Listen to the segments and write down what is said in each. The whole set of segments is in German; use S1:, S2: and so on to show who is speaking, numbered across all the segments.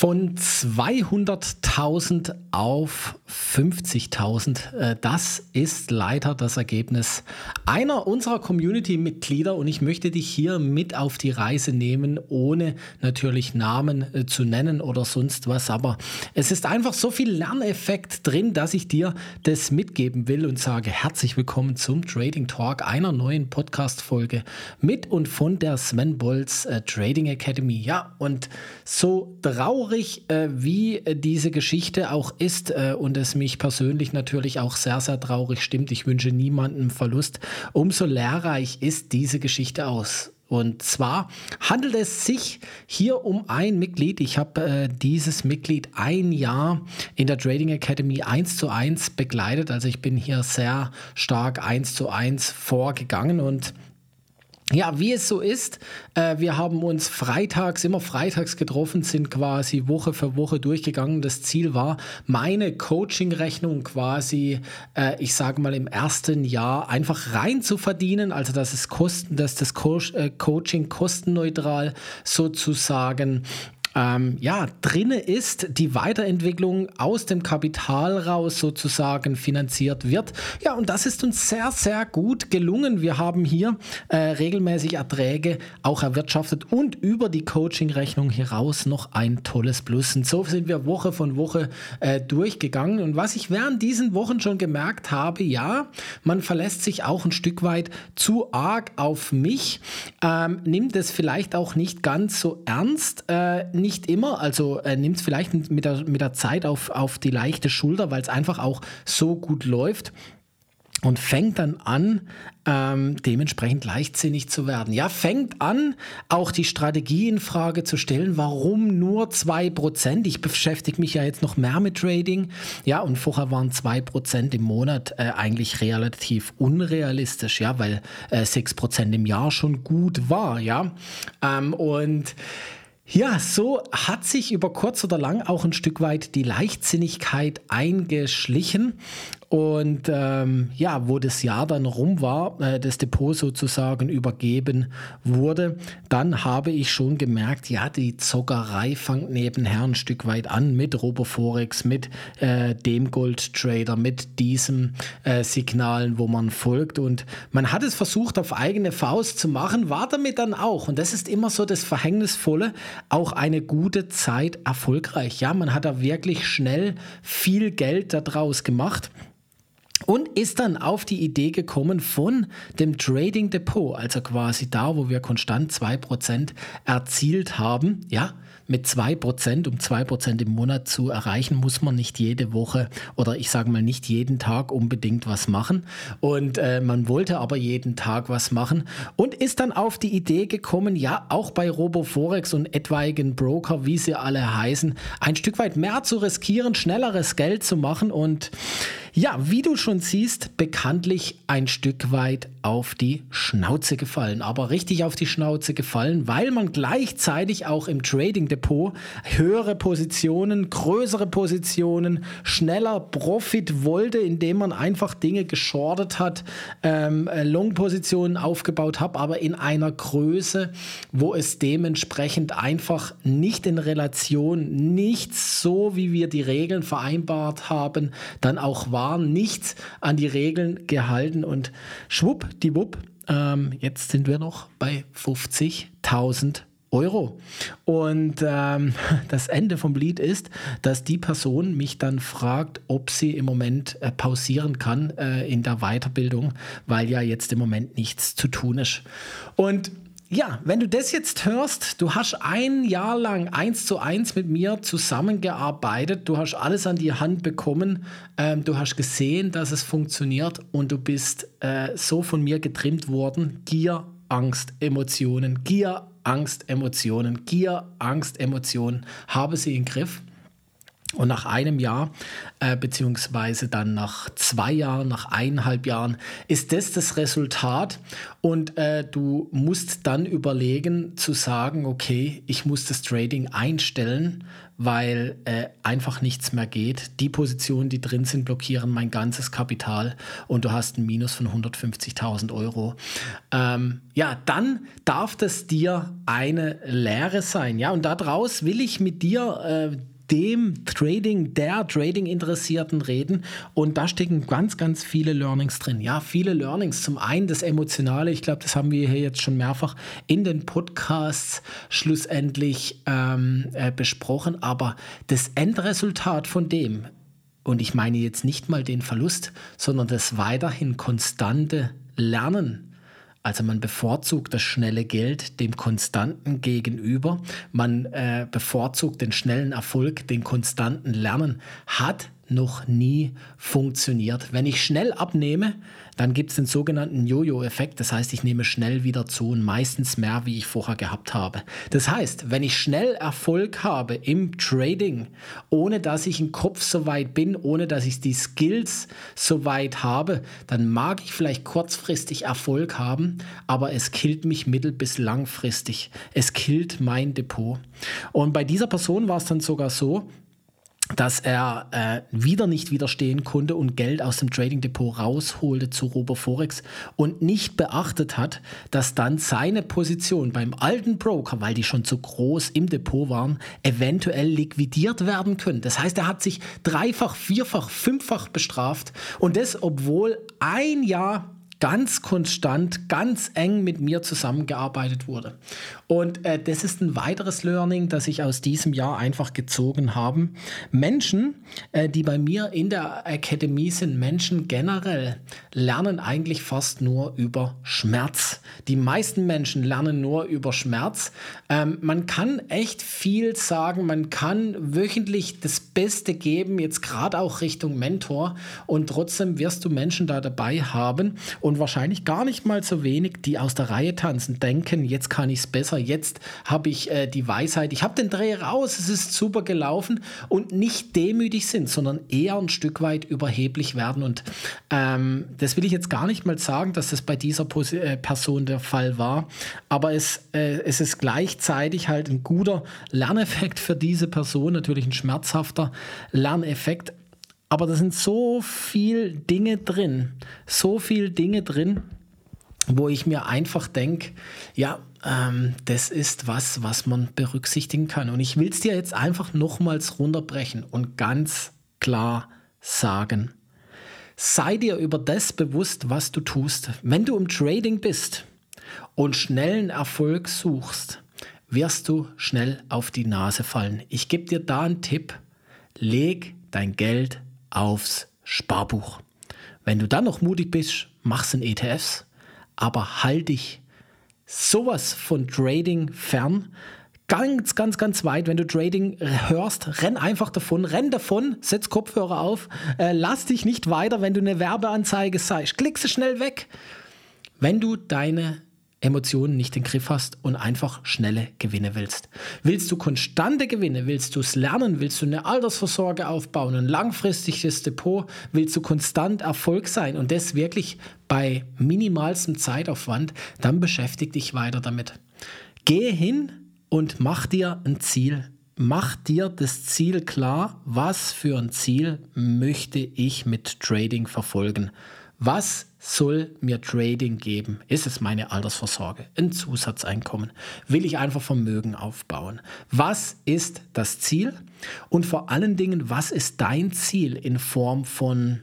S1: Von 200.000 auf 50.000. Äh, das ist leider das Ergebnis einer unserer Community-Mitglieder und ich möchte dich hier mit auf die Reise nehmen, ohne natürlich Namen äh, zu nennen oder sonst was. Aber es ist einfach so viel Lerneffekt drin, dass ich dir das mitgeben will und sage herzlich willkommen zum Trading Talk, einer neuen Podcast-Folge mit und von der Sven Bolz äh, Trading Academy. Ja, und so traurig, äh, wie äh, diese Geschichte auch ist äh, und es mich persönlich natürlich auch sehr, sehr traurig stimmt. Ich wünsche niemandem Verlust. Umso lehrreich ist diese Geschichte aus. Und zwar handelt es sich hier um ein Mitglied. Ich habe äh, dieses Mitglied ein Jahr in der Trading Academy 1 zu 1 begleitet. Also ich bin hier sehr stark 1 zu 1 vorgegangen und ja, wie es so ist, äh, wir haben uns freitags, immer freitags getroffen, sind quasi Woche für Woche durchgegangen. Das Ziel war, meine Coaching-Rechnung quasi, äh, ich sage mal, im ersten Jahr einfach rein zu verdienen, also dass es Kosten, dass das Co äh, Coaching kostenneutral sozusagen ähm, ja, drinne ist, die Weiterentwicklung aus dem Kapital raus sozusagen finanziert wird. Ja, und das ist uns sehr, sehr gut gelungen. Wir haben hier äh, regelmäßig Erträge auch erwirtschaftet und über die Coaching-Rechnung heraus noch ein tolles Plus. Und so sind wir Woche von Woche äh, durchgegangen. Und was ich während diesen Wochen schon gemerkt habe, ja, man verlässt sich auch ein Stück weit zu arg auf mich, ähm, nimmt es vielleicht auch nicht ganz so ernst. Äh, nicht immer, also äh, nimmt es vielleicht mit der, mit der Zeit auf, auf die leichte Schulter, weil es einfach auch so gut läuft und fängt dann an, ähm, dementsprechend leichtsinnig zu werden. Ja, fängt an, auch die Strategie in Frage zu stellen. Warum nur 2%? Ich beschäftige mich ja jetzt noch mehr mit Trading. Ja, und vorher waren 2% im Monat äh, eigentlich relativ unrealistisch, ja, weil äh, 6% im Jahr schon gut war, ja. Ähm, und ja, so hat sich über kurz oder lang auch ein Stück weit die Leichtsinnigkeit eingeschlichen. Und ähm, ja, wo das Jahr dann rum war, äh, das Depot sozusagen übergeben wurde, dann habe ich schon gemerkt, ja, die Zockerei fängt nebenher ein Stück weit an mit Roboforex, mit äh, dem Goldtrader, mit diesen äh, Signalen, wo man folgt. Und man hat es versucht, auf eigene Faust zu machen, war damit dann auch, und das ist immer so das Verhängnisvolle, auch eine gute Zeit erfolgreich. Ja, man hat da wirklich schnell viel Geld daraus gemacht und ist dann auf die Idee gekommen von dem Trading Depot, also quasi da, wo wir konstant 2% erzielt haben, ja, mit 2%, um 2% im Monat zu erreichen, muss man nicht jede Woche oder ich sage mal nicht jeden Tag unbedingt was machen. Und äh, man wollte aber jeden Tag was machen und ist dann auf die Idee gekommen, ja, auch bei RoboForex und etwaigen Broker, wie sie alle heißen, ein Stück weit mehr zu riskieren, schnelleres Geld zu machen und ja, wie du schon siehst, bekanntlich ein Stück weit auf die Schnauze gefallen. Aber richtig auf die Schnauze gefallen, weil man gleichzeitig auch im Trading Depot höhere Positionen, größere Positionen, schneller Profit wollte, indem man einfach Dinge geschortet hat, ähm, Long-Positionen aufgebaut hat, aber in einer Größe, wo es dementsprechend einfach nicht in Relation, nicht so, wie wir die Regeln vereinbart haben, dann auch war Jahren nichts an die Regeln gehalten und schwuppdiwupp, ähm, jetzt sind wir noch bei 50.000 Euro. Und ähm, das Ende vom Lied ist, dass die Person mich dann fragt, ob sie im Moment äh, pausieren kann äh, in der Weiterbildung, weil ja jetzt im Moment nichts zu tun ist. Und ja, wenn du das jetzt hörst, du hast ein Jahr lang eins zu eins mit mir zusammengearbeitet, du hast alles an die Hand bekommen, ähm, du hast gesehen, dass es funktioniert und du bist äh, so von mir getrimmt worden. Gier, Angst, Emotionen, Gier, Angst, Emotionen, Gier, Angst, Emotionen, habe sie im Griff. Und nach einem Jahr, äh, beziehungsweise dann nach zwei Jahren, nach eineinhalb Jahren, ist das das Resultat. Und äh, du musst dann überlegen zu sagen, okay, ich muss das Trading einstellen, weil äh, einfach nichts mehr geht. Die Positionen, die drin sind, blockieren mein ganzes Kapital und du hast ein Minus von 150.000 Euro. Ähm, ja, dann darf das dir eine Lehre sein. Ja, und daraus will ich mit dir äh, dem Trading, der Trading-Interessierten reden. Und da stecken ganz, ganz viele Learnings drin. Ja, viele Learnings. Zum einen das Emotionale. Ich glaube, das haben wir hier jetzt schon mehrfach in den Podcasts schlussendlich ähm, äh, besprochen. Aber das Endresultat von dem, und ich meine jetzt nicht mal den Verlust, sondern das weiterhin konstante Lernen also man bevorzugt das schnelle Geld dem Konstanten gegenüber. Man äh, bevorzugt den schnellen Erfolg, den konstanten Lernen. Hat noch nie funktioniert. Wenn ich schnell abnehme, dann gibt es den sogenannten Jojo-Effekt. Das heißt, ich nehme schnell wieder zu und meistens mehr, wie ich vorher gehabt habe. Das heißt, wenn ich schnell Erfolg habe im Trading, ohne dass ich im Kopf so weit bin, ohne dass ich die Skills so weit habe, dann mag ich vielleicht kurzfristig Erfolg haben, aber es killt mich mittel- bis langfristig. Es killt mein Depot. Und bei dieser Person war es dann sogar so, dass er äh, wieder nicht widerstehen konnte und Geld aus dem Trading Depot rausholte zu Roboforex und nicht beachtet hat, dass dann seine Position beim alten Broker, weil die schon zu groß im Depot waren, eventuell liquidiert werden können. Das heißt, er hat sich dreifach, vierfach, fünffach bestraft und das, obwohl ein Jahr ganz konstant, ganz eng mit mir zusammengearbeitet wurde. Und äh, das ist ein weiteres Learning, das ich aus diesem Jahr einfach gezogen habe. Menschen, äh, die bei mir in der Akademie sind, Menschen generell, lernen eigentlich fast nur über Schmerz. Die meisten Menschen lernen nur über Schmerz. Ähm, man kann echt viel sagen, man kann wöchentlich das Beste geben, jetzt gerade auch Richtung Mentor. Und trotzdem wirst du Menschen da dabei haben wahrscheinlich gar nicht mal so wenig, die aus der Reihe tanzen, denken, jetzt kann ich es besser jetzt habe ich äh, die Weisheit, ich habe den Dreh raus, es ist super gelaufen und nicht demütig sind, sondern eher ein Stück weit überheblich werden. Und ähm, das will ich jetzt gar nicht mal sagen, dass das bei dieser Pos äh, Person der Fall war, aber es, äh, es ist gleichzeitig halt ein guter Lerneffekt für diese Person, natürlich ein schmerzhafter Lerneffekt. Aber da sind so viele Dinge drin, so viele Dinge drin, wo ich mir einfach denke, ja, ähm, das ist was, was man berücksichtigen kann. Und ich will es dir jetzt einfach nochmals runterbrechen und ganz klar sagen. Sei dir über das bewusst, was du tust. Wenn du im Trading bist und schnellen Erfolg suchst, wirst du schnell auf die Nase fallen. Ich gebe dir da einen Tipp. Leg dein Geld aufs Sparbuch. Wenn du dann noch mutig bist, mach's in ETFs, aber halt dich sowas von Trading fern. Ganz, ganz, ganz weit, wenn du Trading hörst, renn einfach davon, renn davon, setz Kopfhörer auf, äh, lass dich nicht weiter, wenn du eine Werbeanzeige sagst, klick sie schnell weg. Wenn du deine Emotionen nicht im Griff hast und einfach schnelle Gewinne willst. Willst du konstante Gewinne? Willst du es lernen? Willst du eine Altersvorsorge aufbauen? Ein langfristiges Depot? Willst du konstant Erfolg sein und das wirklich bei minimalstem Zeitaufwand? Dann beschäftige dich weiter damit. Gehe hin und mach dir ein Ziel. Mach dir das Ziel klar. Was für ein Ziel möchte ich mit Trading verfolgen? Was soll mir Trading geben? Ist es meine Altersvorsorge? Ein Zusatzeinkommen? Will ich einfach Vermögen aufbauen? Was ist das Ziel? Und vor allen Dingen, was ist dein Ziel in Form von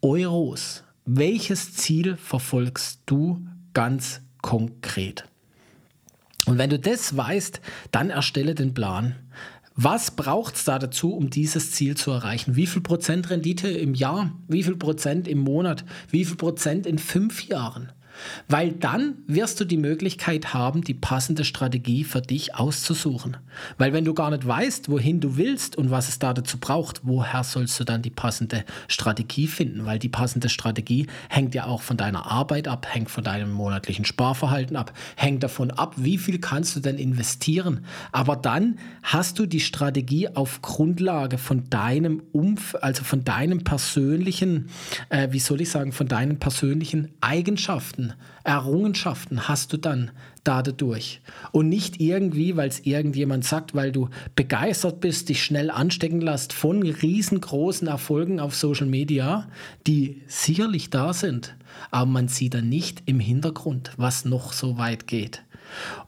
S1: Euros? Welches Ziel verfolgst du ganz konkret? Und wenn du das weißt, dann erstelle den Plan. Was braucht es da dazu, um dieses Ziel zu erreichen? Wie viel Prozent Rendite im Jahr? Wie viel Prozent im Monat? Wie viel Prozent in fünf Jahren? Weil dann wirst du die Möglichkeit haben, die passende Strategie für dich auszusuchen. Weil wenn du gar nicht weißt, wohin du willst und was es da dazu braucht, woher sollst du dann die passende Strategie finden? Weil die passende Strategie hängt ja auch von deiner Arbeit ab, hängt von deinem monatlichen Sparverhalten ab, hängt davon ab, wie viel kannst du denn investieren. Aber dann hast du die Strategie auf Grundlage von deinem Umf, also von deinem persönlichen, äh, wie soll ich sagen, von deinen persönlichen Eigenschaften, Errungenschaften hast du dann dadurch. Und nicht irgendwie, weil es irgendjemand sagt, weil du begeistert bist, dich schnell anstecken lässt von riesengroßen Erfolgen auf Social Media, die sicherlich da sind, aber man sieht dann nicht im Hintergrund, was noch so weit geht.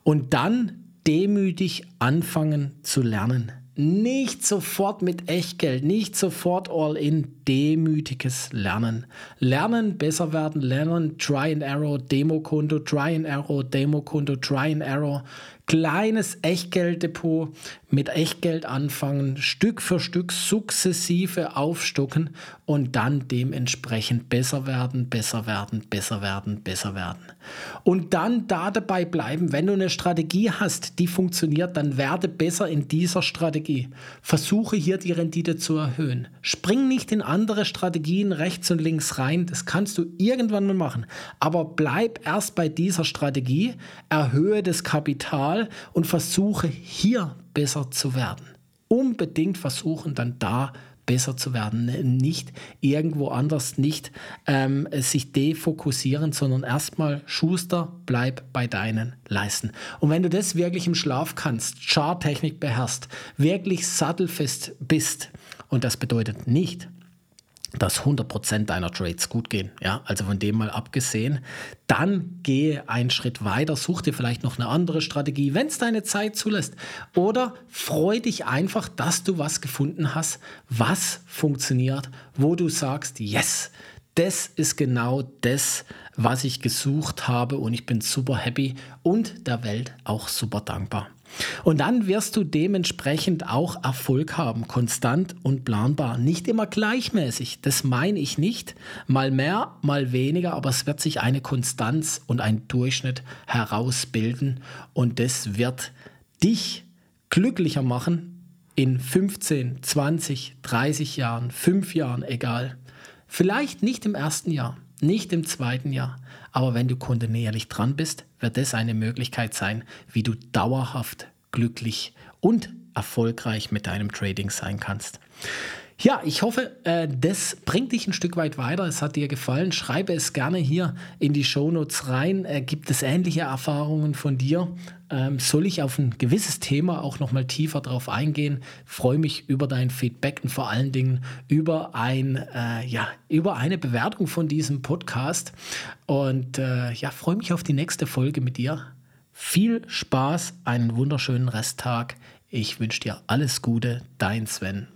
S1: Und dann demütig anfangen zu lernen. Nicht sofort mit Echtgeld, nicht sofort all in, demütiges Lernen. Lernen, besser werden, lernen, Try and Arrow, Demokonto, Try and Arrow, Demokonto, Try and Arrow. Kleines Echtgelddepot mit Echtgeld anfangen, Stück für Stück sukzessive aufstocken und dann dementsprechend besser werden, besser werden, besser werden, besser werden. Und dann da dabei bleiben, wenn du eine Strategie hast, die funktioniert, dann werde besser in dieser Strategie. Versuche hier die Rendite zu erhöhen. Spring nicht in andere Strategien rechts und links rein. Das kannst du irgendwann mal machen. Aber bleib erst bei dieser Strategie, erhöhe das Kapital und versuche hier besser zu werden. Unbedingt versuchen, dann da besser zu werden. Nicht irgendwo anders, nicht ähm, sich defokussieren, sondern erstmal Schuster, bleib bei deinen Leisten. Und wenn du das wirklich im Schlaf kannst, Charttechnik beherrschst, wirklich sattelfest bist, und das bedeutet nicht, dass 100% deiner Trades gut gehen. Ja, also von dem mal abgesehen. Dann gehe einen Schritt weiter, such dir vielleicht noch eine andere Strategie, wenn es deine Zeit zulässt. Oder freu dich einfach, dass du was gefunden hast, was funktioniert, wo du sagst, yes, das ist genau das, was ich gesucht habe und ich bin super happy und der Welt auch super dankbar. Und dann wirst du dementsprechend auch Erfolg haben, konstant und planbar. Nicht immer gleichmäßig, das meine ich nicht. Mal mehr, mal weniger, aber es wird sich eine Konstanz und ein Durchschnitt herausbilden und das wird dich glücklicher machen in 15, 20, 30 Jahren, 5 Jahren, egal. Vielleicht nicht im ersten Jahr, nicht im zweiten Jahr, aber wenn du kontinuierlich dran bist, wird das eine Möglichkeit sein, wie du dauerhaft glücklich und erfolgreich mit deinem Trading sein kannst. Ja, ich hoffe, äh, das bringt dich ein Stück weit weiter. Es hat dir gefallen. Schreibe es gerne hier in die Shownotes rein. Äh, gibt es ähnliche Erfahrungen von dir? Ähm, soll ich auf ein gewisses Thema auch nochmal tiefer drauf eingehen? Freue mich über dein Feedback und vor allen Dingen über, ein, äh, ja, über eine Bewertung von diesem Podcast. Und ja, freue mich auf die nächste Folge mit dir. Viel Spaß, einen wunderschönen Resttag. Ich wünsche dir alles Gute, dein Sven.